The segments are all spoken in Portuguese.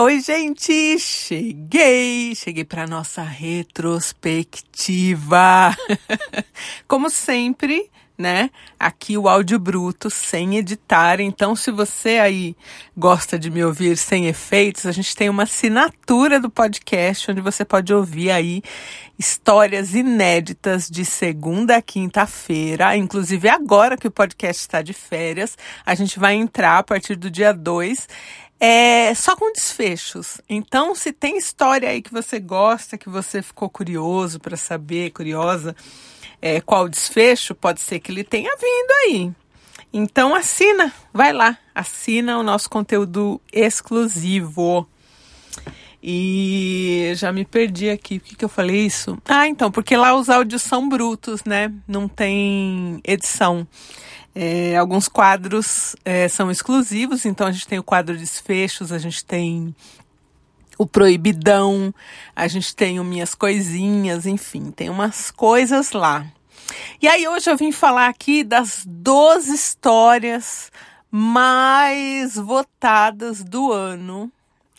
Oi, gente! Cheguei! Cheguei para nossa retrospectiva. Como sempre, né? Aqui o áudio bruto, sem editar. Então, se você aí gosta de me ouvir sem efeitos, a gente tem uma assinatura do podcast onde você pode ouvir aí histórias inéditas de segunda a quinta-feira. Inclusive, agora que o podcast está de férias, a gente vai entrar a partir do dia 2 é só com desfechos. Então, se tem história aí que você gosta, que você ficou curioso para saber, curiosa, é, qual desfecho, pode ser que ele tenha vindo aí. Então, assina, vai lá, assina o nosso conteúdo exclusivo. E já me perdi aqui. Por que, que eu falei isso? Ah, então, porque lá os áudios são brutos, né? Não tem edição. É, alguns quadros é, são exclusivos, então a gente tem o quadro desfechos, a gente tem o proibidão, a gente tem o minhas coisinhas, enfim, tem umas coisas lá. E aí hoje eu vim falar aqui das 12 histórias mais votadas do ano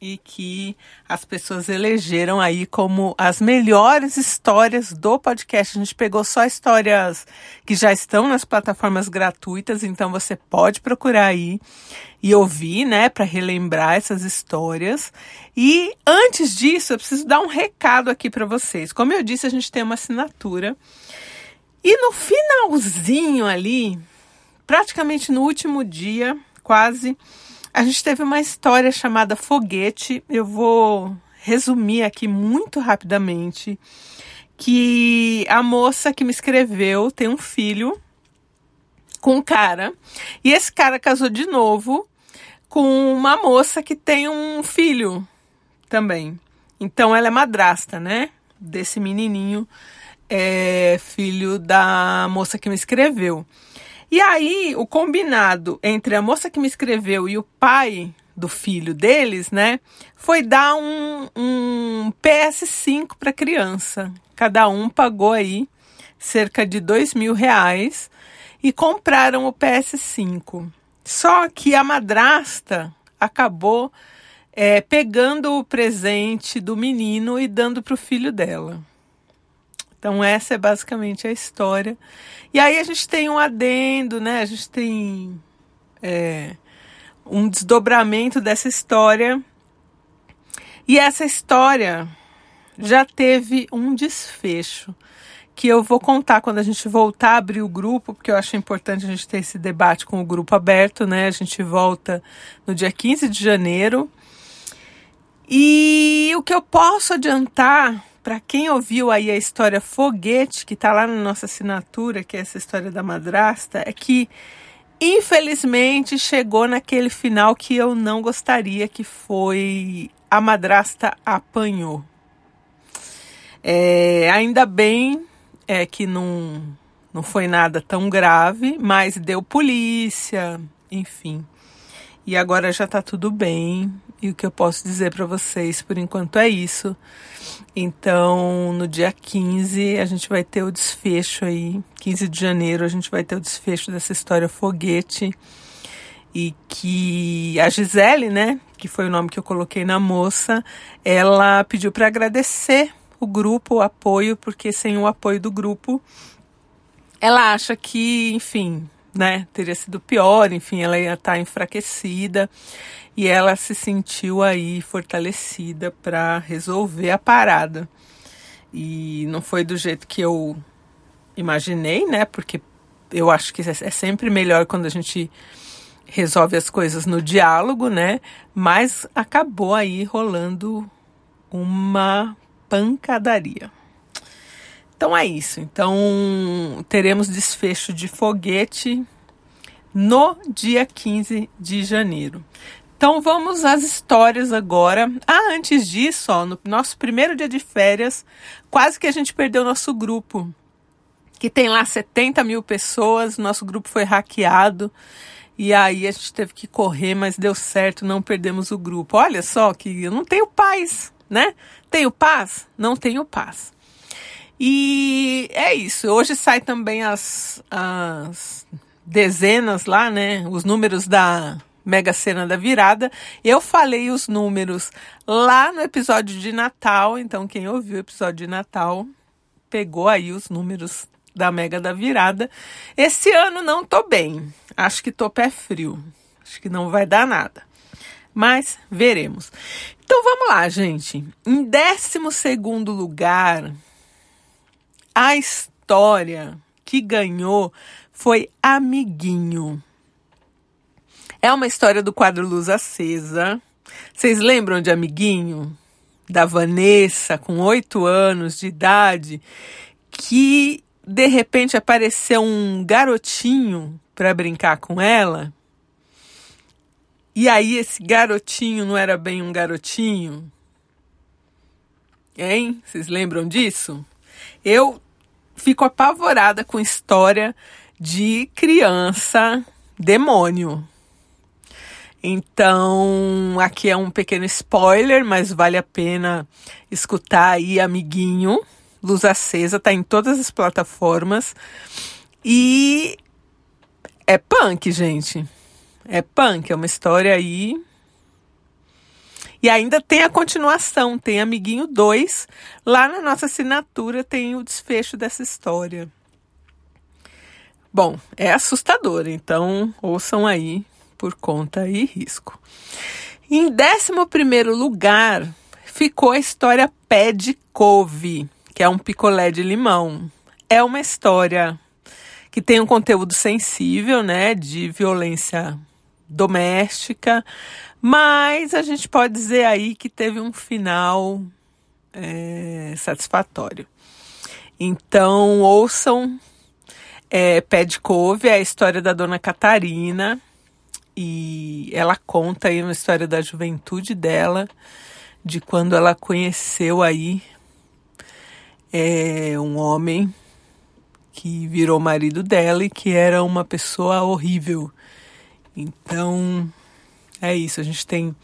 e que as pessoas elegeram aí como as melhores histórias do podcast. A gente pegou só histórias que já estão nas plataformas gratuitas, então você pode procurar aí e ouvir, né, para relembrar essas histórias. E antes disso, eu preciso dar um recado aqui para vocês. Como eu disse, a gente tem uma assinatura. E no finalzinho ali, praticamente no último dia, quase, a gente teve uma história chamada Foguete. Eu vou resumir aqui muito rapidamente que a moça que me escreveu tem um filho com um cara e esse cara casou de novo com uma moça que tem um filho também. Então ela é madrasta, né? Desse menininho, é filho da moça que me escreveu. E aí, o combinado entre a moça que me escreveu e o pai do filho deles, né, foi dar um, um PS5 para criança. Cada um pagou aí cerca de dois mil reais e compraram o PS5. Só que a madrasta acabou é, pegando o presente do menino e dando para o filho dela. Então, essa é basicamente a história. E aí a gente tem um adendo, né? A gente tem é, um desdobramento dessa história. E essa história já teve um desfecho que eu vou contar quando a gente voltar a abrir o grupo, porque eu acho importante a gente ter esse debate com o grupo aberto, né? A gente volta no dia 15 de janeiro. E o que eu posso adiantar para quem ouviu aí a história Foguete, que está lá na nossa assinatura, que é essa história da madrasta, é que infelizmente chegou naquele final que eu não gostaria, que foi a madrasta apanhou. É, ainda bem é que não, não foi nada tão grave, mas deu polícia, enfim. E agora já está tudo bem. E o que eu posso dizer para vocês por enquanto é isso. Então, no dia 15, a gente vai ter o desfecho aí. 15 de janeiro, a gente vai ter o desfecho dessa história foguete. E que a Gisele, né, que foi o nome que eu coloquei na moça, ela pediu para agradecer o grupo, o apoio, porque sem o apoio do grupo, ela acha que, enfim, né, teria sido pior, enfim, ela ia estar tá enfraquecida e ela se sentiu aí fortalecida para resolver a parada. E não foi do jeito que eu imaginei, né? Porque eu acho que é sempre melhor quando a gente resolve as coisas no diálogo, né? Mas acabou aí rolando uma pancadaria. Então é isso. Então teremos desfecho de foguete no dia 15 de janeiro. Então vamos às histórias agora. Ah, antes disso, ó, no nosso primeiro dia de férias, quase que a gente perdeu nosso grupo, que tem lá 70 mil pessoas. Nosso grupo foi hackeado. E aí a gente teve que correr, mas deu certo, não perdemos o grupo. Olha só que eu não tenho paz, né? Tenho paz? Não tenho paz. E é isso. Hoje sai também as, as dezenas lá, né? Os números da Mega Sena da Virada. Eu falei os números lá no episódio de Natal, então quem ouviu o episódio de Natal pegou aí os números da Mega da Virada. Esse ano não tô bem. Acho que tô pé frio. Acho que não vai dar nada. Mas veremos. Então vamos lá, gente. Em 12 lugar, a história que ganhou foi Amiguinho. É uma história do quadro Luz Acesa. Vocês lembram de Amiguinho? Da Vanessa, com oito anos de idade, que de repente apareceu um garotinho para brincar com ela. E aí esse garotinho não era bem um garotinho? Hein? Vocês lembram disso? Eu fico apavorada com história de criança demônio. Então, aqui é um pequeno spoiler, mas vale a pena escutar aí, amiguinho. Luz Acesa tá em todas as plataformas. E é punk, gente. É punk, é uma história aí. E ainda tem a continuação, tem Amiguinho 2. Lá na nossa assinatura tem o desfecho dessa história. Bom, é assustador, então ouçam aí por conta e risco. Em 11 lugar ficou a história Pé de Couve, que é um picolé de limão. É uma história que tem um conteúdo sensível, né, de violência doméstica, mas a gente pode dizer aí que teve um final é, satisfatório. Então, ouçam é, Pé de Couve, é a história da dona Catarina, e ela conta aí uma história da juventude dela, de quando ela conheceu aí é, um homem que virou marido dela e que era uma pessoa horrível. Então, é isso. A gente tem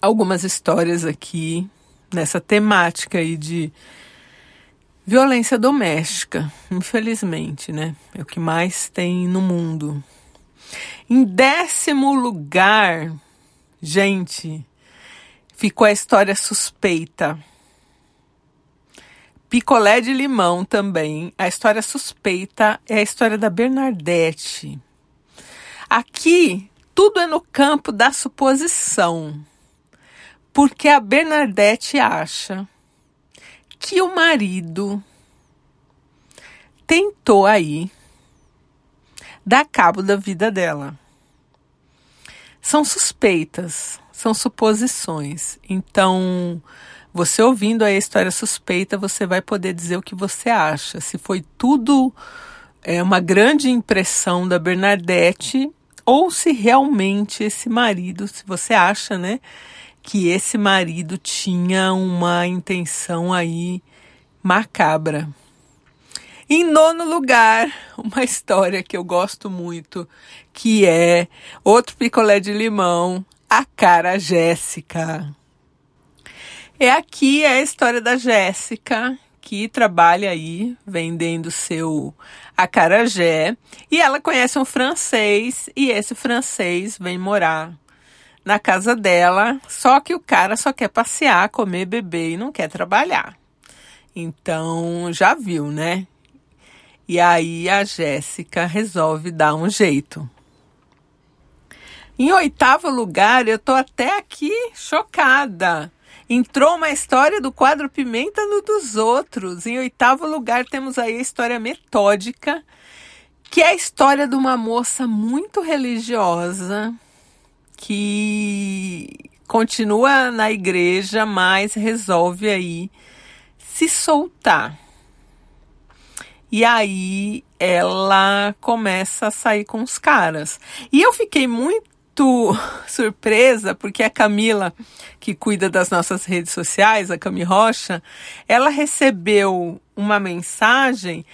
algumas histórias aqui nessa temática aí de violência doméstica, infelizmente, né? É o que mais tem no mundo. Em décimo lugar, gente, ficou a história suspeita. Picolé de limão também. A história suspeita é a história da Bernadette. Aqui, tudo é no campo da suposição. Porque a Bernadette acha que o marido tentou aí dar cabo da vida dela. São suspeitas, são suposições. Então, você ouvindo a história suspeita, você vai poder dizer o que você acha. Se foi tudo é, uma grande impressão da Bernadette ou se realmente esse marido, se você acha, né, que esse marido tinha uma intenção aí macabra. Em nono lugar, uma história que eu gosto muito, que é outro picolé de limão, a cara Jéssica. É aqui a história da Jéssica, que trabalha aí vendendo seu acarajé, e ela conhece um francês e esse francês vem morar na casa dela, só que o cara só quer passear, comer, beber e não quer trabalhar. Então, já viu, né? E aí a Jéssica resolve dar um jeito. Em oitavo lugar, eu tô até aqui chocada. Entrou uma história do quadro Pimenta no dos Outros. Em oitavo lugar, temos aí a história metódica, que é a história de uma moça muito religiosa que continua na igreja, mas resolve aí se soltar. E aí ela começa a sair com os caras. E eu fiquei muito surpresa porque a Camila, que cuida das nossas redes sociais, a Cami Rocha, ela recebeu uma mensagem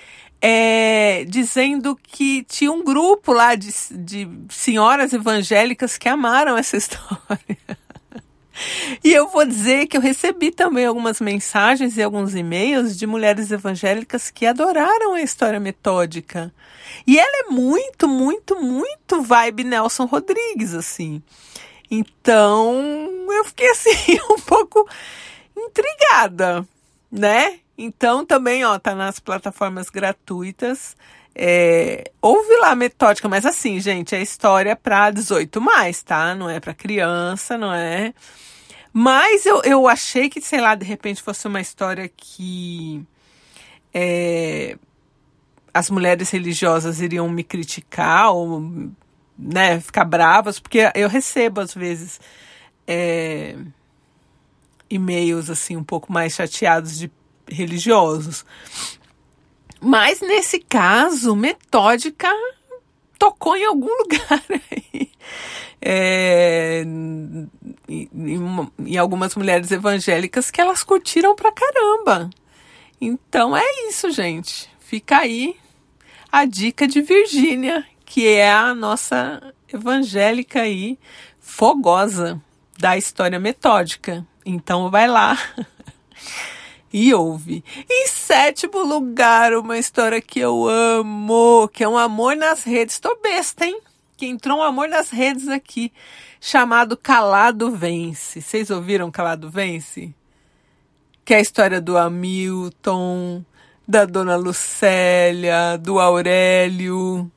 é, dizendo que tinha um grupo lá de, de senhoras evangélicas que amaram essa história. E eu vou dizer que eu recebi também algumas mensagens e alguns e-mails de mulheres evangélicas que adoraram a história metódica. E ela é muito, muito, muito vibe Nelson Rodrigues, assim. Então, eu fiquei assim, um pouco intrigada, né? Então, também, ó, tá nas plataformas gratuitas. É, ouve lá metódica, mas assim, gente, é história para 18 mais, tá? Não é para criança, não é. Mas eu, eu achei que, sei lá, de repente fosse uma história que é, as mulheres religiosas iriam me criticar ou né, ficar bravas, porque eu recebo às vezes é, e-mails assim um pouco mais chateados de religiosos. Mas nesse caso, metódica tocou em algum lugar aí. É, em, em, algumas mulheres evangélicas que elas curtiram pra caramba. Então é isso, gente. Fica aí a dica de Virgínia, que é a nossa evangélica aí, fogosa da história metódica. Então vai lá. e ouve. Em sétimo lugar, uma história que eu amo, que é um amor nas redes. Tô besta, hein? Que entrou um amor nas redes aqui, chamado Calado Vence. Vocês ouviram Calado Vence? Que é a história do Hamilton, da Dona Lucélia, do Aurélio.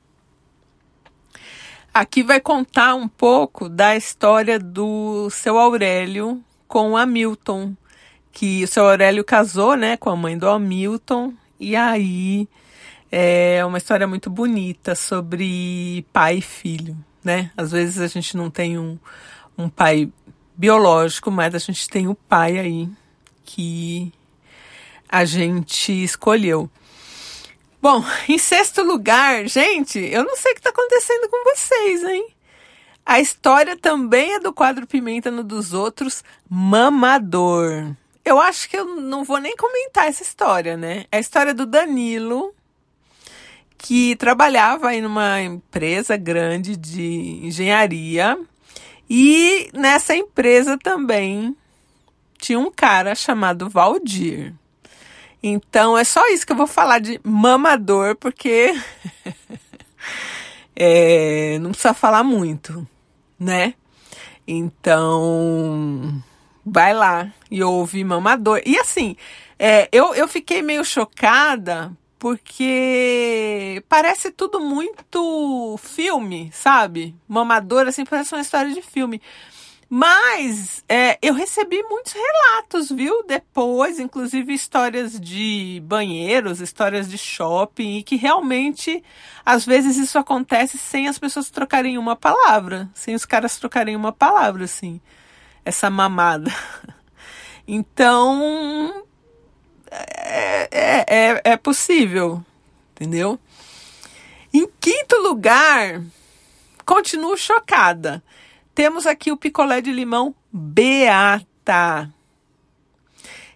Aqui vai contar um pouco da história do seu Aurélio com o Hamilton que o seu Aurélio casou, né, com a mãe do Hamilton, e aí é uma história muito bonita sobre pai e filho, né? Às vezes a gente não tem um, um pai biológico, mas a gente tem o pai aí que a gente escolheu. Bom, em sexto lugar, gente, eu não sei o que está acontecendo com vocês, hein? A história também é do quadro Pimenta no dos Outros, Mamador. Eu acho que eu não vou nem comentar essa história, né? É a história do Danilo, que trabalhava em uma empresa grande de engenharia. E nessa empresa também tinha um cara chamado Valdir. Então é só isso que eu vou falar de mamador, porque é, não precisa falar muito, né? Então vai lá e ouve Mamador. E assim, é, eu, eu fiquei meio chocada porque parece tudo muito filme, sabe? Mamador, assim, parece uma história de filme. Mas é, eu recebi muitos relatos, viu? Depois, inclusive histórias de banheiros, histórias de shopping, e que realmente, às vezes, isso acontece sem as pessoas trocarem uma palavra, sem os caras trocarem uma palavra, assim essa mamada. Então, é, é, é, é possível, entendeu? Em quinto lugar, continuo chocada. Temos aqui o picolé de limão Beata,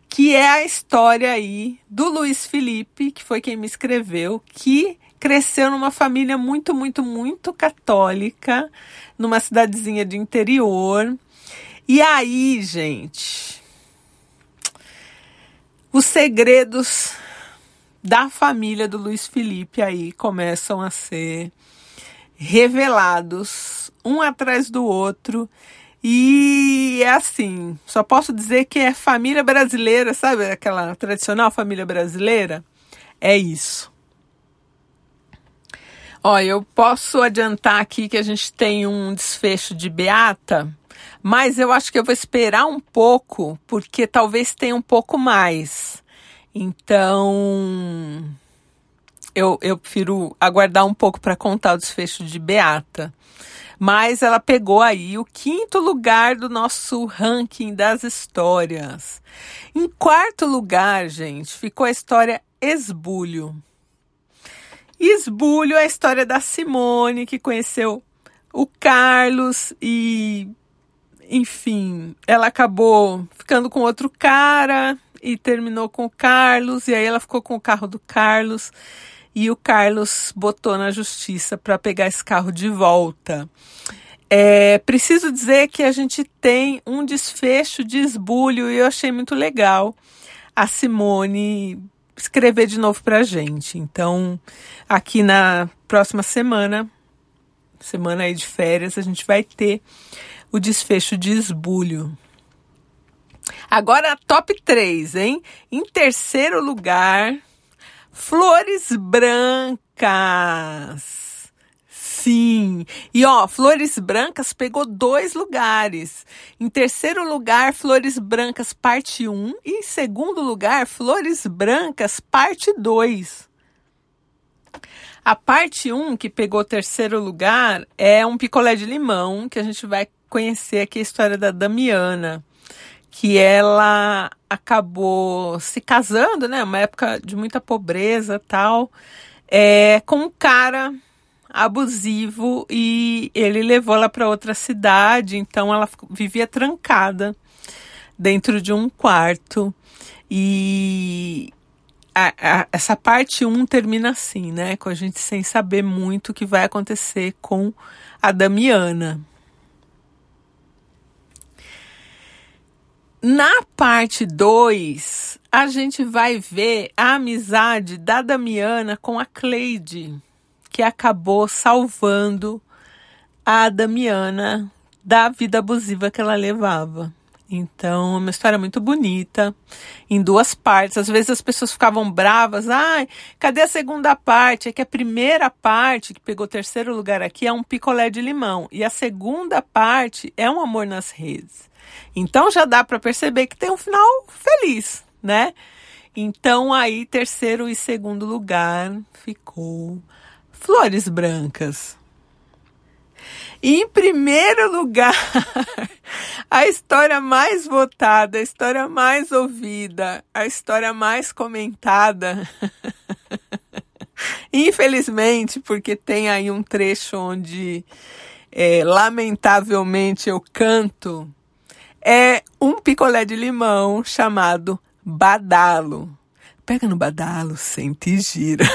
que é a história aí do Luiz Felipe, que foi quem me escreveu, que cresceu numa família muito, muito, muito católica, numa cidadezinha de interior. E aí, gente, os segredos da família do Luiz Felipe aí começam a ser revelados um atrás do outro. E é assim, só posso dizer que é família brasileira, sabe? Aquela tradicional família brasileira. É isso. Olha, eu posso adiantar aqui que a gente tem um desfecho de Beata mas eu acho que eu vou esperar um pouco, porque talvez tenha um pouco mais. Então, eu, eu prefiro aguardar um pouco para contar o desfecho de Beata. Mas ela pegou aí o quinto lugar do nosso ranking das histórias. Em quarto lugar, gente, ficou a história Esbulho. Esbulho é a história da Simone, que conheceu o Carlos e enfim, ela acabou ficando com outro cara e terminou com o Carlos, e aí ela ficou com o carro do Carlos e o Carlos botou na justiça para pegar esse carro de volta. É, preciso dizer que a gente tem um desfecho de esbulho e eu achei muito legal a Simone escrever de novo para a gente. Então, aqui na próxima semana, semana aí de férias, a gente vai ter o desfecho de esbulho. Agora, top 3, hein? Em terceiro lugar, flores brancas. Sim. E ó, Flores Brancas pegou dois lugares. Em terceiro lugar, Flores Brancas parte 1 e em segundo lugar, Flores Brancas parte 2. A parte 1, que pegou terceiro lugar, é um picolé de limão, que a gente vai conhecer aqui a história da Damiana, que ela acabou se casando, né? Uma época de muita pobreza tal, é, com um cara abusivo e ele levou ela para outra cidade, então ela vivia trancada dentro de um quarto e a, a, essa parte 1 um termina assim, né? Com a gente sem saber muito o que vai acontecer com a Damiana. Na parte 2, a gente vai ver a amizade da Damiana com a Cleide que acabou salvando a Damiana da vida abusiva que ela levava. Então, é uma história muito bonita, em duas partes. Às vezes as pessoas ficavam bravas, ai, cadê a segunda parte? É que a primeira parte, que pegou terceiro lugar aqui, é um picolé de limão. E a segunda parte é um amor nas redes. Então já dá para perceber que tem um final feliz, né? Então aí, terceiro e segundo lugar ficou flores brancas. E em primeiro lugar, a história mais votada, a história mais ouvida, a história mais comentada. Infelizmente, porque tem aí um trecho onde, é, lamentavelmente, eu canto, é um picolé de limão chamado Badalo. Pega no badalo, sente e gira.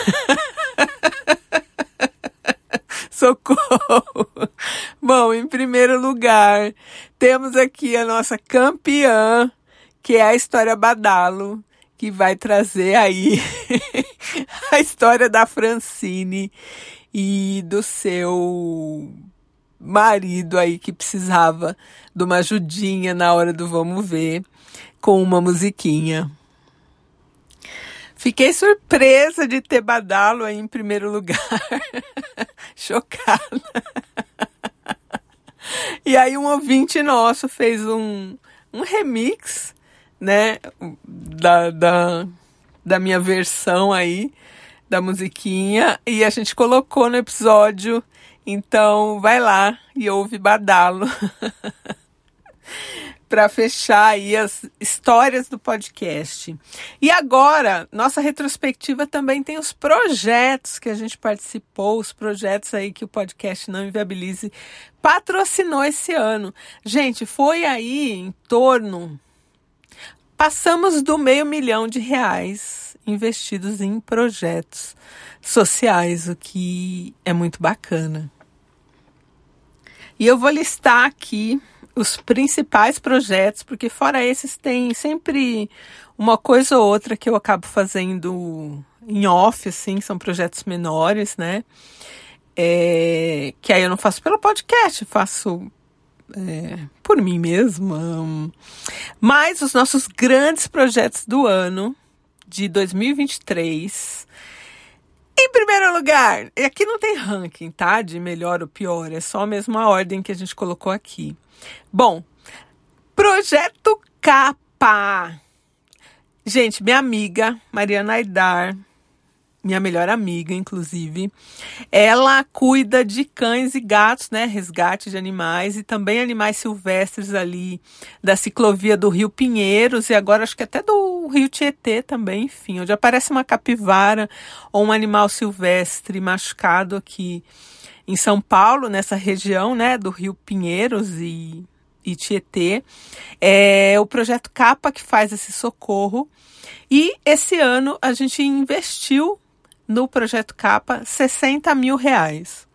Socorro! Bom, em primeiro lugar, temos aqui a nossa campeã, que é a história Badalo, que vai trazer aí a história da Francine e do seu marido aí que precisava de uma ajudinha na hora do vamos ver com uma musiquinha. Fiquei surpresa de ter Badalo aí em primeiro lugar. Chocada. e aí um ouvinte nosso fez um, um remix, né, da, da, da minha versão aí, da musiquinha, e a gente colocou no episódio. Então, vai lá e ouve Badalo. para fechar aí as histórias do podcast. E agora, nossa retrospectiva também tem os projetos que a gente participou, os projetos aí que o podcast Não Inviabilize patrocinou esse ano. Gente, foi aí em torno. Passamos do meio milhão de reais investidos em projetos sociais, o que é muito bacana. E eu vou listar aqui os principais projetos, porque fora esses tem sempre uma coisa ou outra que eu acabo fazendo em off, assim, são projetos menores, né? É, que aí eu não faço pelo podcast, faço é, por mim mesma. Mas os nossos grandes projetos do ano de 2023. Em primeiro lugar, aqui não tem ranking, tá? De melhor ou pior, é só mesmo a ordem que a gente colocou aqui. Bom, projeto capa. Gente, minha amiga Mariana Aidar, minha melhor amiga, inclusive, ela cuida de cães e gatos, né? Resgate de animais e também animais silvestres ali da ciclovia do Rio Pinheiros e agora acho que até do Rio Tietê também, enfim, onde aparece uma capivara ou um animal silvestre machucado aqui em São Paulo, nessa região, né, do Rio Pinheiros e e Tietê. É o projeto Capa que faz esse socorro. E esse ano a gente investiu no projeto Capa 60 mil reais.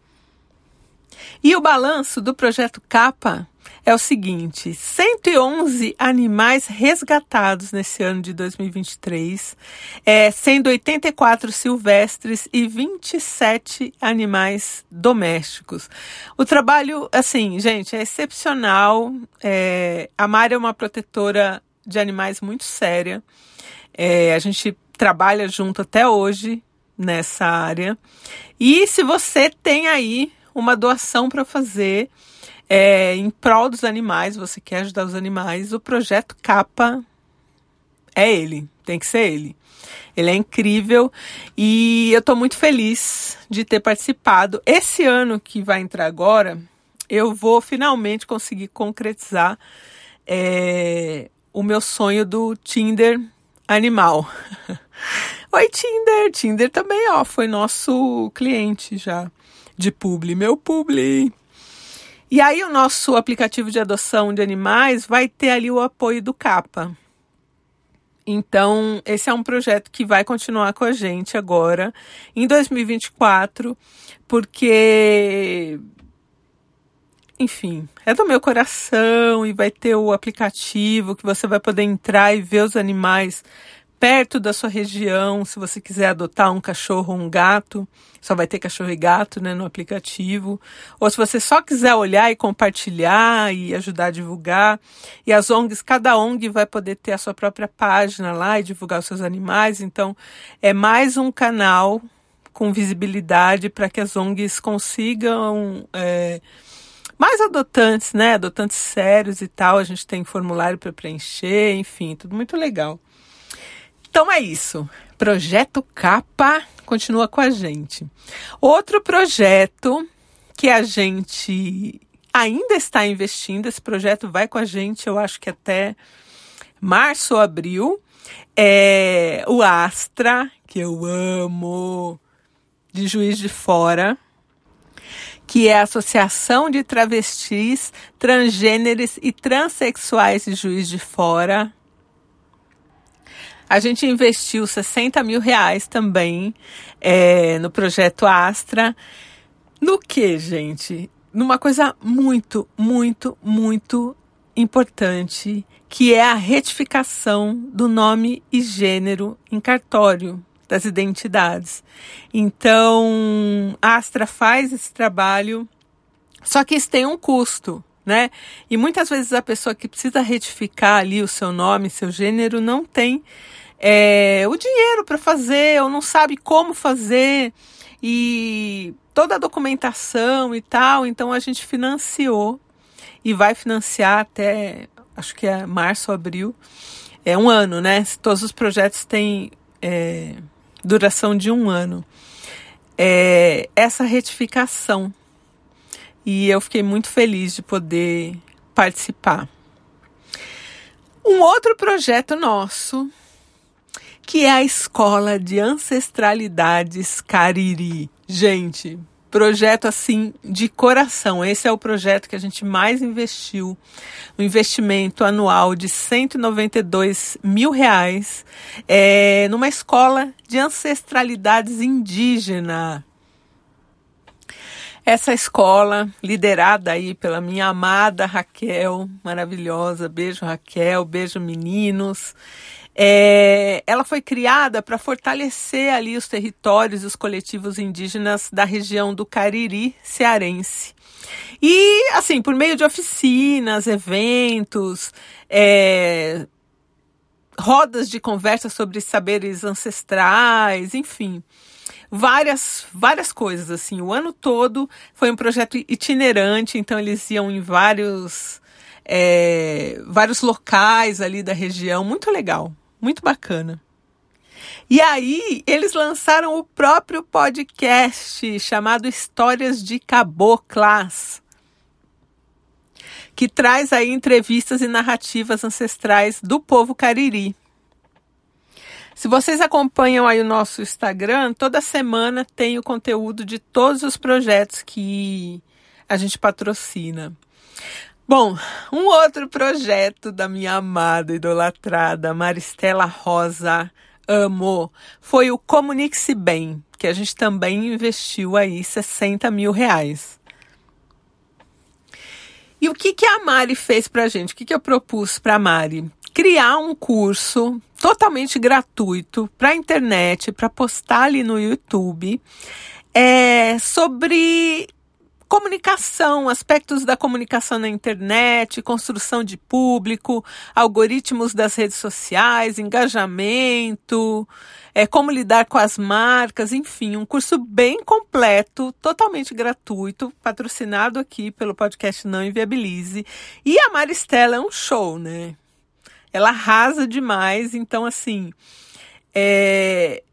E o balanço do projeto Capa é o seguinte: 111 animais resgatados nesse ano de 2023, é, sendo 84 silvestres e 27 animais domésticos. O trabalho, assim, gente, é excepcional. É, a Mari é uma protetora de animais muito séria. É, a gente trabalha junto até hoje nessa área. E se você tem aí uma doação para fazer, é, em prol dos animais, você quer ajudar os animais, o projeto Capa é ele, tem que ser ele. Ele é incrível e eu estou muito feliz de ter participado. Esse ano que vai entrar agora, eu vou finalmente conseguir concretizar é, o meu sonho do Tinder animal. Oi, Tinder! Tinder também, ó, foi nosso cliente já de publi, meu publi. E aí o nosso aplicativo de adoção de animais vai ter ali o apoio do Capa. Então, esse é um projeto que vai continuar com a gente agora, em 2024, porque, enfim, é do meu coração e vai ter o aplicativo que você vai poder entrar e ver os animais perto da sua região, se você quiser adotar um cachorro ou um gato, só vai ter cachorro e gato né, no aplicativo. Ou se você só quiser olhar e compartilhar e ajudar a divulgar. E as ONGs, cada ONG vai poder ter a sua própria página lá e divulgar os seus animais. Então, é mais um canal com visibilidade para que as ONGs consigam. É, mais adotantes, né? Adotantes sérios e tal. A gente tem formulário para preencher, enfim, tudo muito legal. Então é isso. Projeto Capa continua com a gente. Outro projeto que a gente ainda está investindo, esse projeto vai com a gente, eu acho que até março ou abril, é o Astra, que eu amo, de Juiz de Fora, que é a Associação de Travestis, Transgêneres e Transsexuais de Juiz de Fora. A gente investiu 60 mil reais também é, no projeto Astra. No que, gente? Numa coisa muito, muito, muito importante, que é a retificação do nome e gênero em cartório das identidades. Então, a Astra faz esse trabalho, só que isso tem um custo. Né? E muitas vezes a pessoa que precisa retificar ali o seu nome, seu gênero, não tem é, o dinheiro para fazer, ou não sabe como fazer, e toda a documentação e tal. Então a gente financiou e vai financiar até, acho que é março abril. É um ano, né? Todos os projetos têm é, duração de um ano. É, essa retificação. E eu fiquei muito feliz de poder participar. Um outro projeto nosso que é a Escola de Ancestralidades Cariri. Gente, projeto assim de coração. Esse é o projeto que a gente mais investiu. Um investimento anual de 192 mil reais é, numa escola de ancestralidades indígena. Essa escola, liderada aí pela minha amada Raquel, maravilhosa, beijo Raquel, beijo meninos. É, ela foi criada para fortalecer ali os territórios e os coletivos indígenas da região do Cariri cearense. E, assim, por meio de oficinas, eventos, é, rodas de conversa sobre saberes ancestrais, enfim, várias várias coisas assim. O ano todo foi um projeto itinerante, então eles iam em vários é, vários locais ali da região, muito legal, muito bacana. E aí, eles lançaram o próprio podcast chamado Histórias de Caboclas, que traz aí entrevistas e narrativas ancestrais do povo cariri. Se vocês acompanham aí o nosso Instagram, toda semana tem o conteúdo de todos os projetos que a gente patrocina. Bom, um outro projeto da minha amada, idolatrada Maristela Rosa amo foi o Comunique-se Bem, que a gente também investiu aí 60 mil reais. E o que, que a Mari fez pra gente? O que, que eu propus pra Mari? Criar um curso totalmente gratuito para internet, para postar ali no YouTube, é, sobre comunicação, aspectos da comunicação na internet, construção de público, algoritmos das redes sociais, engajamento, é, como lidar com as marcas, enfim, um curso bem completo, totalmente gratuito, patrocinado aqui pelo podcast Não Inviabilize. E a Maristela é um show, né? Ela arrasa demais, então assim, é,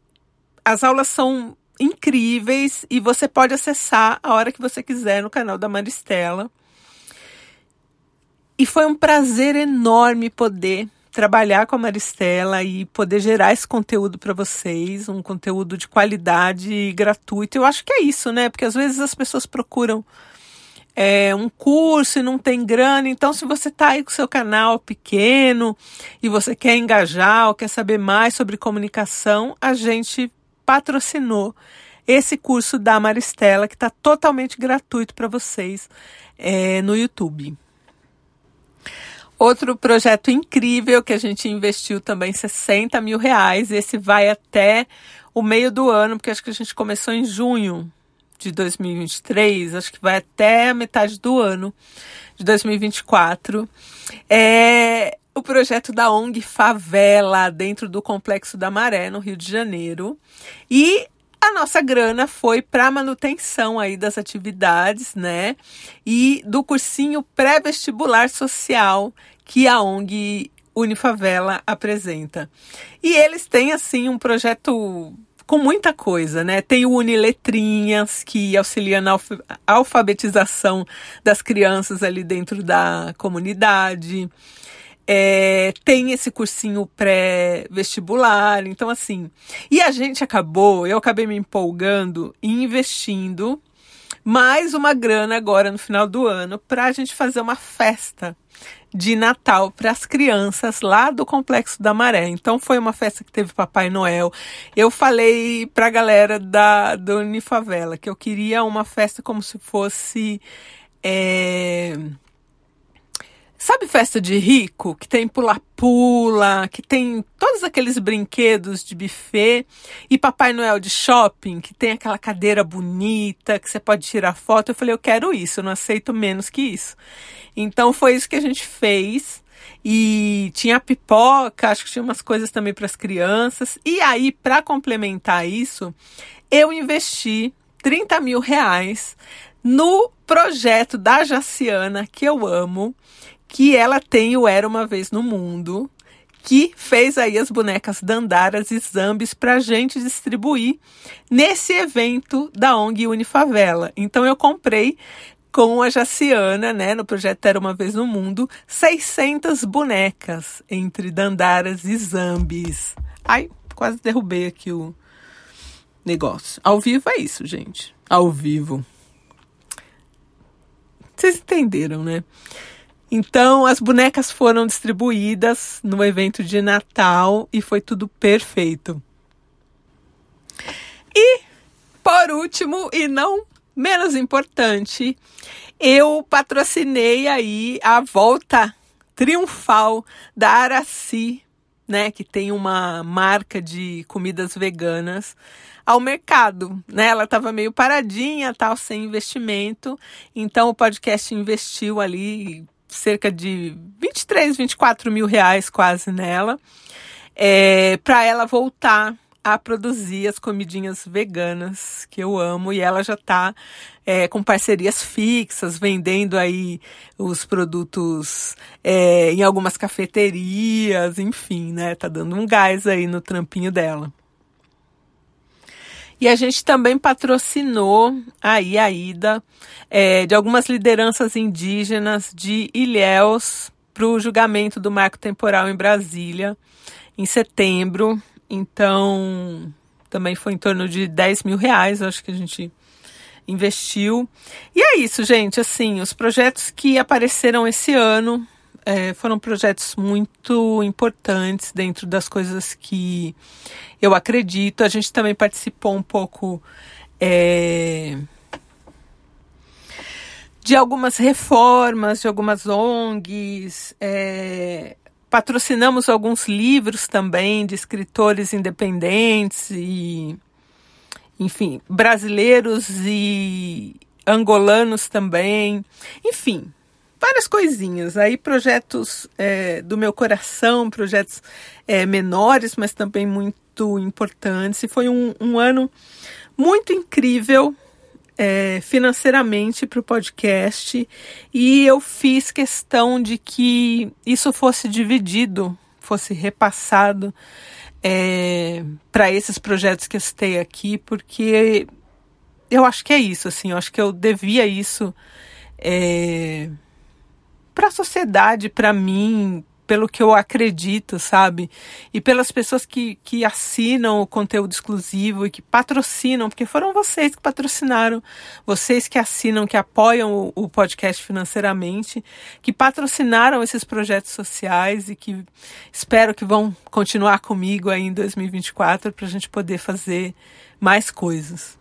as aulas são incríveis e você pode acessar a hora que você quiser no canal da Maristela. E foi um prazer enorme poder trabalhar com a Maristela e poder gerar esse conteúdo para vocês, um conteúdo de qualidade e gratuito. Eu acho que é isso, né? Porque às vezes as pessoas procuram é, um curso e não tem grana. Então, se você está aí com seu canal pequeno e você quer engajar ou quer saber mais sobre comunicação, a gente patrocinou esse curso da Maristela, que está totalmente gratuito para vocês é, no YouTube. Outro projeto incrível que a gente investiu também 60 mil reais. Esse vai até o meio do ano, porque acho que a gente começou em junho de 2023, acho que vai até a metade do ano de 2024. É o projeto da ONG Favela, dentro do Complexo da Maré, no Rio de Janeiro. E a nossa grana foi para manutenção aí das atividades, né? E do cursinho pré-vestibular social que a ONG Unifavela apresenta. E eles têm assim um projeto com muita coisa, né? Tem o Uniletrinhas, que auxilia na alfabetização das crianças ali dentro da comunidade. É, tem esse cursinho pré-vestibular, então assim. E a gente acabou, eu acabei me empolgando e investindo mais uma grana agora no final do ano para a gente fazer uma festa de Natal para as crianças lá do Complexo da Maré. Então foi uma festa que teve Papai Noel. Eu falei para a galera da do Unifavela que eu queria uma festa como se fosse é, Sabe festa de rico, que tem pula-pula, que tem todos aqueles brinquedos de buffet e Papai Noel de shopping, que tem aquela cadeira bonita, que você pode tirar foto. Eu falei, eu quero isso, eu não aceito menos que isso. Então foi isso que a gente fez. E tinha pipoca, acho que tinha umas coisas também para as crianças. E aí, para complementar isso, eu investi 30 mil reais no projeto da Jaciana, que eu amo, que ela tem o Era Uma Vez no Mundo, que fez aí as bonecas Dandaras e Zambis para gente distribuir nesse evento da ONG Unifavela. Então eu comprei com a Jaciana, né, no projeto Era Uma Vez no Mundo, 600 bonecas entre Dandaras e Zambis. Ai, quase derrubei aqui o negócio. Ao vivo é isso, gente. Ao vivo. Vocês entenderam, né? Então, as bonecas foram distribuídas no evento de Natal e foi tudo perfeito. E, por último, e não menos importante, eu patrocinei aí a volta triunfal da Araci, né, que tem uma marca de comidas veganas ao mercado, né? Ela estava meio paradinha, tal, sem investimento. Então o podcast investiu ali cerca de 23, 24 mil reais quase nela, é, para ela voltar a produzir as comidinhas veganas que eu amo e ela já está é, com parcerias fixas, vendendo aí os produtos é, em algumas cafeterias, enfim, né? Tá dando um gás aí no trampinho dela. E a gente também patrocinou aí a ida é, de algumas lideranças indígenas de Ilhéus para o julgamento do marco temporal em Brasília em setembro. Então, também foi em torno de 10 mil reais, acho que a gente investiu. E é isso, gente. Assim, os projetos que apareceram esse ano é, foram projetos muito importantes dentro das coisas que eu acredito. A gente também participou um pouco. É, de algumas reformas, de algumas ONGs, é, patrocinamos alguns livros também de escritores independentes e, enfim, brasileiros e angolanos também, enfim, várias coisinhas. Aí projetos é, do meu coração, projetos é, menores, mas também muito importantes. E foi um, um ano muito incrível é, financeiramente para o podcast e eu fiz questão de que isso fosse dividido, fosse repassado é, para esses projetos que eu citei aqui, porque eu acho que é isso, assim, eu acho que eu devia isso é, para a sociedade, para mim, pelo que eu acredito, sabe? E pelas pessoas que, que assinam o conteúdo exclusivo e que patrocinam, porque foram vocês que patrocinaram, vocês que assinam, que apoiam o, o podcast financeiramente, que patrocinaram esses projetos sociais e que espero que vão continuar comigo aí em 2024 para a gente poder fazer mais coisas.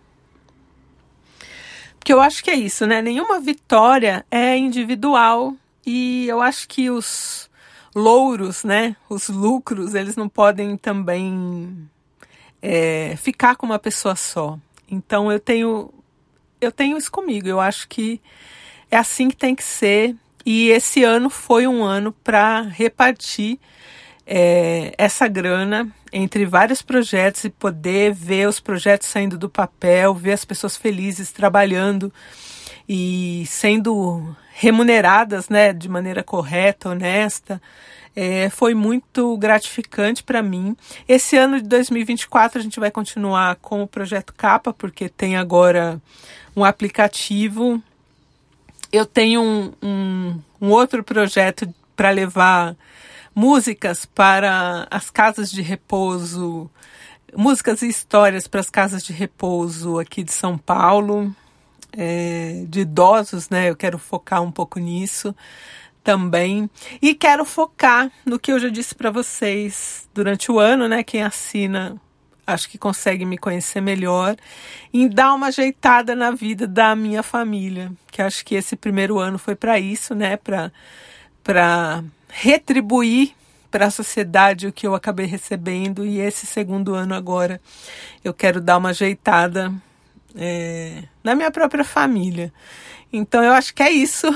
Porque eu acho que é isso, né? Nenhuma vitória é individual e eu acho que os louros, né? Os lucros, eles não podem também é, ficar com uma pessoa só. Então eu tenho eu tenho isso comigo. Eu acho que é assim que tem que ser. E esse ano foi um ano para repartir é, essa grana entre vários projetos e poder ver os projetos saindo do papel, ver as pessoas felizes trabalhando e sendo remuneradas né, de maneira correta, honesta. É, foi muito gratificante para mim. Esse ano de 2024 a gente vai continuar com o projeto Capa, porque tem agora um aplicativo. Eu tenho um, um, um outro projeto para levar músicas para as casas de repouso, músicas e histórias para as casas de repouso aqui de São Paulo, é, de idosos, né? Eu quero focar um pouco nisso também. E quero focar no que eu já disse para vocês durante o ano, né? Quem assina acho que consegue me conhecer melhor, em dar uma ajeitada na vida da minha família, que acho que esse primeiro ano foi para isso, né, para para retribuir para a sociedade o que eu acabei recebendo e esse segundo ano agora eu quero dar uma ajeitada é, na minha própria família. Então eu acho que é isso.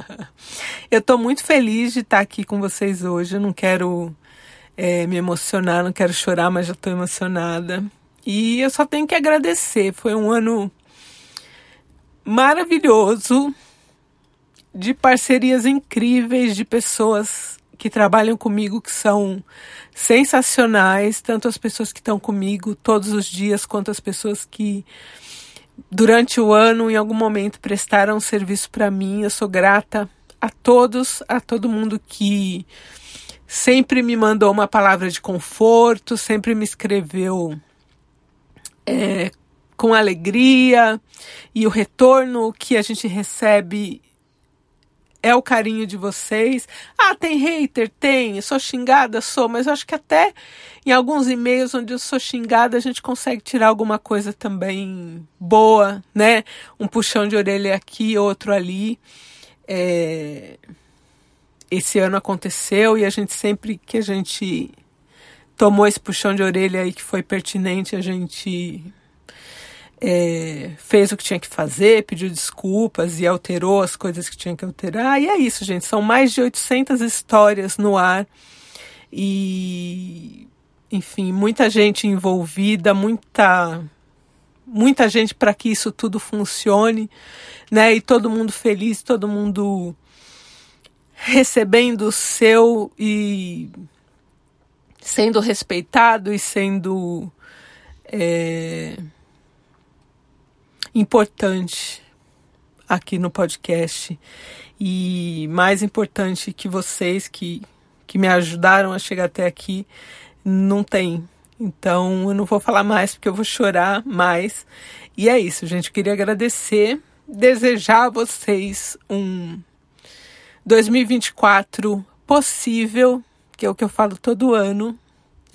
eu estou muito feliz de estar aqui com vocês hoje. Eu não quero é, me emocionar, não quero chorar, mas já estou emocionada. E eu só tenho que agradecer. Foi um ano maravilhoso de parcerias incríveis, de pessoas que trabalham comigo que são sensacionais, tanto as pessoas que estão comigo todos os dias, quanto as pessoas que durante o ano, em algum momento, prestaram serviço para mim. Eu sou grata a todos, a todo mundo que sempre me mandou uma palavra de conforto, sempre me escreveu é, com alegria e o retorno que a gente recebe é o carinho de vocês. Ah, tem hater? Tem. Sou xingada? Sou. Mas eu acho que até em alguns e-mails onde eu sou xingada, a gente consegue tirar alguma coisa também boa, né? Um puxão de orelha aqui, outro ali. É... Esse ano aconteceu e a gente sempre que a gente tomou esse puxão de orelha aí que foi pertinente, a gente é, fez o que tinha que fazer, pediu desculpas e alterou as coisas que tinha que alterar. E é isso, gente. São mais de 800 histórias no ar. E, enfim, muita gente envolvida, muita muita gente para que isso tudo funcione, né? E todo mundo feliz, todo mundo recebendo o seu e sendo respeitado e sendo é, importante aqui no podcast e mais importante que vocês que, que me ajudaram a chegar até aqui não tem. Então eu não vou falar mais porque eu vou chorar mais. E é isso, gente. Eu queria agradecer, desejar a vocês um 2024 possível, que é o que eu falo todo ano.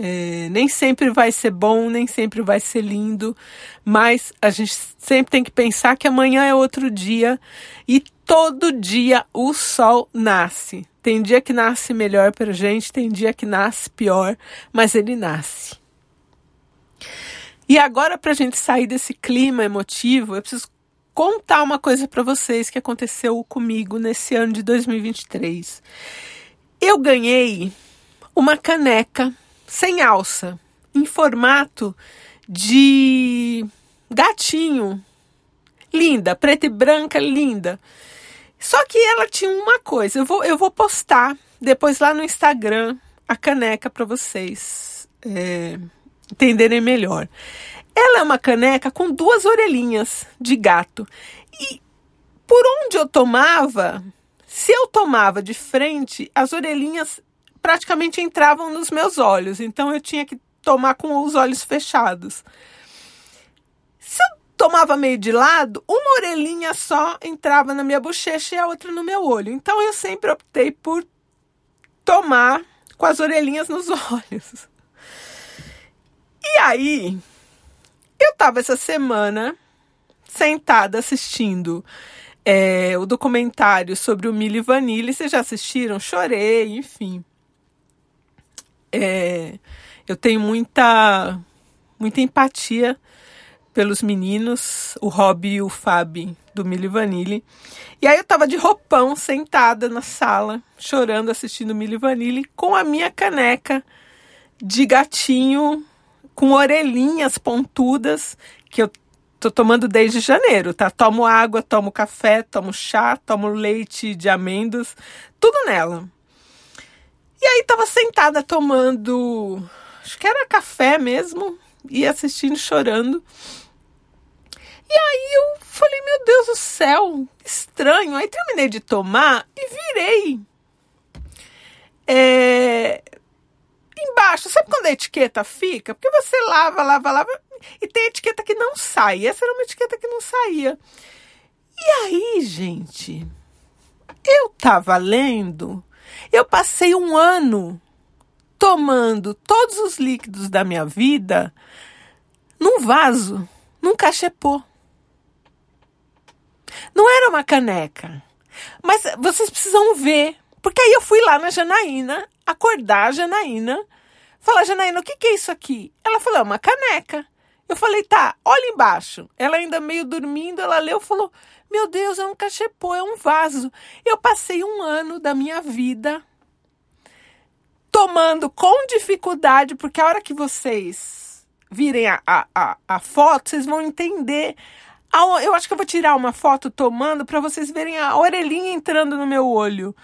É, nem sempre vai ser bom, nem sempre vai ser lindo, mas a gente sempre tem que pensar que amanhã é outro dia e todo dia o sol nasce. Tem dia que nasce melhor para gente, tem dia que nasce pior, mas ele nasce. E agora, para a gente sair desse clima emotivo, eu preciso contar uma coisa para vocês que aconteceu comigo nesse ano de 2023. Eu ganhei uma caneca sem alça, em formato de gatinho. Linda, preta e branca, linda. Só que ela tinha uma coisa, eu vou, eu vou postar depois lá no Instagram a caneca para vocês é, entenderem melhor. Ela é uma caneca com duas orelhinhas de gato. E por onde eu tomava, se eu tomava de frente, as orelhinhas praticamente entravam nos meus olhos, então eu tinha que tomar com os olhos fechados. Se eu tomava meio de lado, uma orelhinha só entrava na minha bochecha e a outra no meu olho. Então eu sempre optei por tomar com as orelhinhas nos olhos. E aí, eu estava essa semana sentada assistindo é, o documentário sobre o Milli Vanilli. Vocês já assistiram? Chorei, enfim. É, eu tenho muita, muita empatia pelos meninos, o Rob e o Fabi do Milli Vanilli. E aí eu tava de roupão, sentada na sala, chorando, assistindo Milli Vanilli, com a minha caneca de gatinho com orelhinhas pontudas, que eu tô tomando desde janeiro, tá? Tomo água, tomo café, tomo chá, tomo leite de amêndoas, tudo nela. E aí tava sentada tomando, acho que era café mesmo, e assistindo, chorando. E aí eu falei, meu Deus do céu, estranho. Aí terminei de tomar e virei. É... Embaixo, sabe quando a etiqueta fica? Porque você lava, lava, lava, e tem etiqueta que não sai. Essa era uma etiqueta que não saía. E aí, gente, eu tava lendo eu passei um ano tomando todos os líquidos da minha vida num vaso, num cachepô. Não era uma caneca. Mas vocês precisam ver. Porque aí eu fui lá na Janaína, acordar a Janaína, falar, Janaína, o que, que é isso aqui? Ela falou, é uma caneca. Eu falei, tá, olha embaixo. Ela ainda meio dormindo, ela leu e falou, meu Deus, é um cachepô, é um vaso. Eu passei um ano da minha vida tomando com dificuldade, porque a hora que vocês virem a, a, a, a foto, vocês vão entender. Eu acho que eu vou tirar uma foto tomando para vocês verem a orelhinha entrando no meu olho.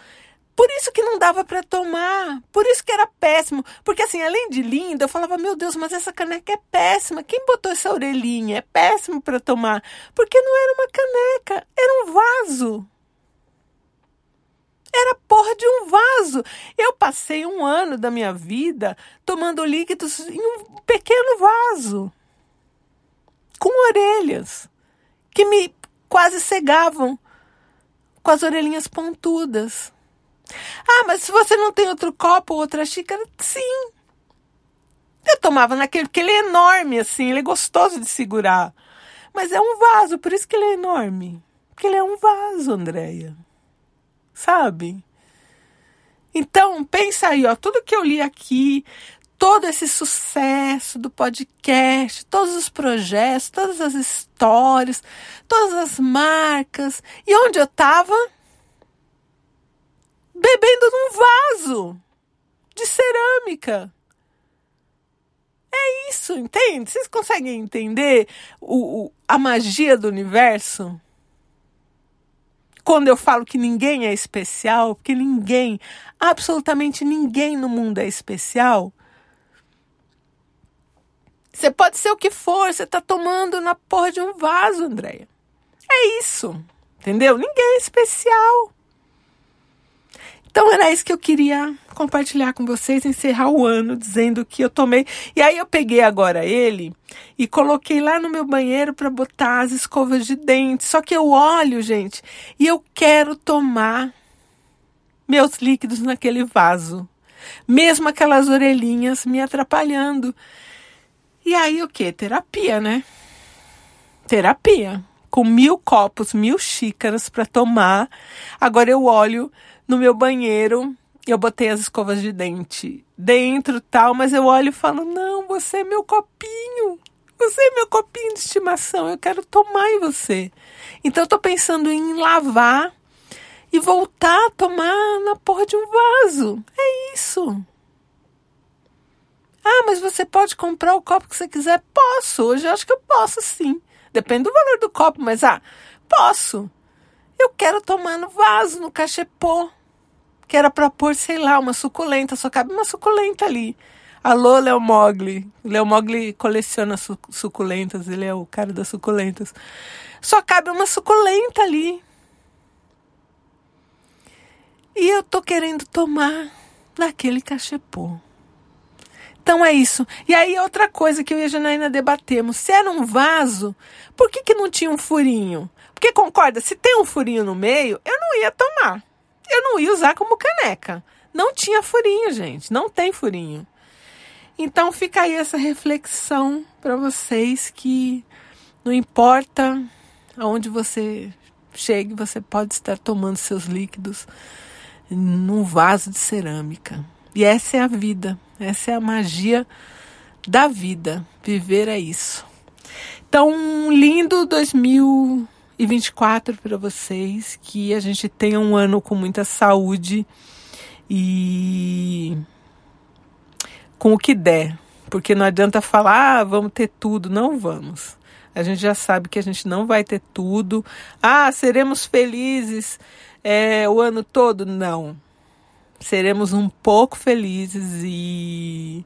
Por isso que não dava para tomar, por isso que era péssimo. Porque assim, além de linda, eu falava, meu Deus, mas essa caneca é péssima. Quem botou essa orelhinha? É péssimo para tomar. Porque não era uma caneca, era um vaso. Era porra de um vaso. Eu passei um ano da minha vida tomando líquidos em um pequeno vaso. Com orelhas. Que me quase cegavam. Com as orelhinhas pontudas. Ah, mas se você não tem outro copo ou outra xícara, sim. Eu tomava naquele, porque ele é enorme, assim, ele é gostoso de segurar. Mas é um vaso, por isso que ele é enorme. Porque ele é um vaso, Andréia. Sabe? Então, pensa aí, ó, tudo que eu li aqui, todo esse sucesso do podcast, todos os projetos, todas as histórias, todas as marcas. E onde eu estava? Bebendo num vaso de cerâmica. É isso, entende? Vocês conseguem entender o, o, a magia do universo? Quando eu falo que ninguém é especial, porque ninguém, absolutamente ninguém no mundo é especial. Você pode ser o que for, você tá tomando na porra de um vaso, Andréia. É isso, entendeu? Ninguém é especial. Então era isso que eu queria compartilhar com vocês, encerrar o ano dizendo que eu tomei. E aí eu peguei agora ele e coloquei lá no meu banheiro para botar as escovas de dente. Só que eu olho, gente, e eu quero tomar meus líquidos naquele vaso. Mesmo aquelas orelhinhas me atrapalhando. E aí o que? Terapia, né? Terapia. Com mil copos, mil xícaras para tomar. Agora eu olho no meu banheiro eu botei as escovas de dente dentro tal, mas eu olho e falo: não, você é meu copinho. Você é meu copinho de estimação, eu quero tomar em você. Então eu tô pensando em lavar e voltar a tomar na porra de um vaso. É isso. Ah, mas você pode comprar o copo que você quiser? Posso. Hoje eu acho que eu posso sim. Depende do valor do copo, mas ah, posso. Eu quero tomar no vaso, no cachepô. Que era para pôr, sei lá, uma suculenta. Só cabe uma suculenta ali. Alô, Léo Mogli. Léo Mogli coleciona su suculentas, ele é o cara das suculentas. Só cabe uma suculenta ali. E eu tô querendo tomar naquele cachepô. Então é isso. E aí outra coisa que eu e a Janaína debatemos, se era um vaso, por que, que não tinha um furinho? Porque concorda, se tem um furinho no meio, eu não ia tomar. Eu não ia usar como caneca. Não tinha furinho, gente. Não tem furinho. Então fica aí essa reflexão para vocês que não importa aonde você chegue, você pode estar tomando seus líquidos num vaso de cerâmica. E essa é a vida, essa é a magia da vida. Viver é isso. Então, um lindo 2024 para vocês, que a gente tenha um ano com muita saúde e com o que der, porque não adianta falar, ah, vamos ter tudo, não vamos. A gente já sabe que a gente não vai ter tudo. Ah, seremos felizes é, o ano todo? Não. Seremos um pouco felizes e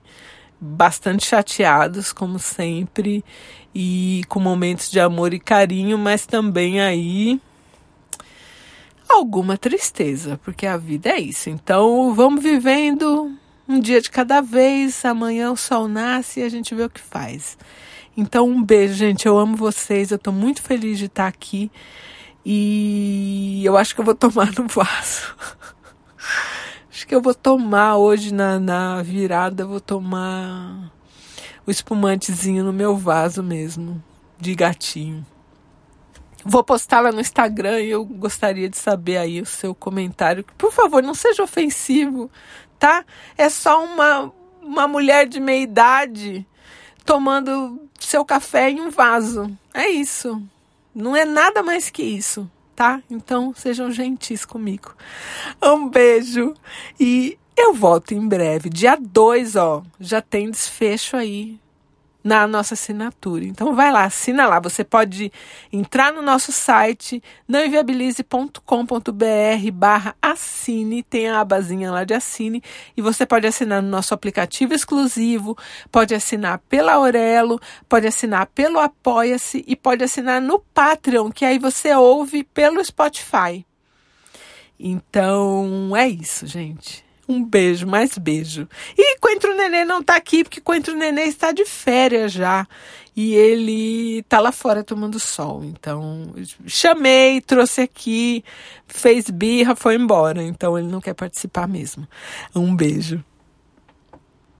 bastante chateados, como sempre, e com momentos de amor e carinho, mas também aí alguma tristeza, porque a vida é isso. Então, vamos vivendo um dia de cada vez, amanhã o sol nasce e a gente vê o que faz. Então, um beijo, gente. Eu amo vocês. Eu tô muito feliz de estar aqui. E eu acho que eu vou tomar no vaso. acho que eu vou tomar hoje na, na virada. Vou tomar o espumantezinho no meu vaso mesmo, de gatinho. Vou postar lá no Instagram e eu gostaria de saber aí o seu comentário. Por favor, não seja ofensivo tá? É só uma, uma mulher de meia idade tomando seu café em um vaso. É isso. Não é nada mais que isso, tá? Então sejam gentis comigo. Um beijo e eu volto em breve. Dia 2, ó, já tem desfecho aí na nossa assinatura. Então vai lá, assina lá. Você pode entrar no nosso site nãoinviabilize.com.br barra assine, tem a abazinha lá de assine, e você pode assinar no nosso aplicativo exclusivo, pode assinar pela Aurelo, pode assinar pelo Apoia-se e pode assinar no Patreon, que aí você ouve pelo Spotify. Então é isso, gente. Um beijo, mais beijo. E Coentro Nenê não tá aqui, porque Coentro Nenê está de férias já. E ele tá lá fora tomando sol. Então, chamei, trouxe aqui, fez birra, foi embora. Então, ele não quer participar mesmo. Um beijo.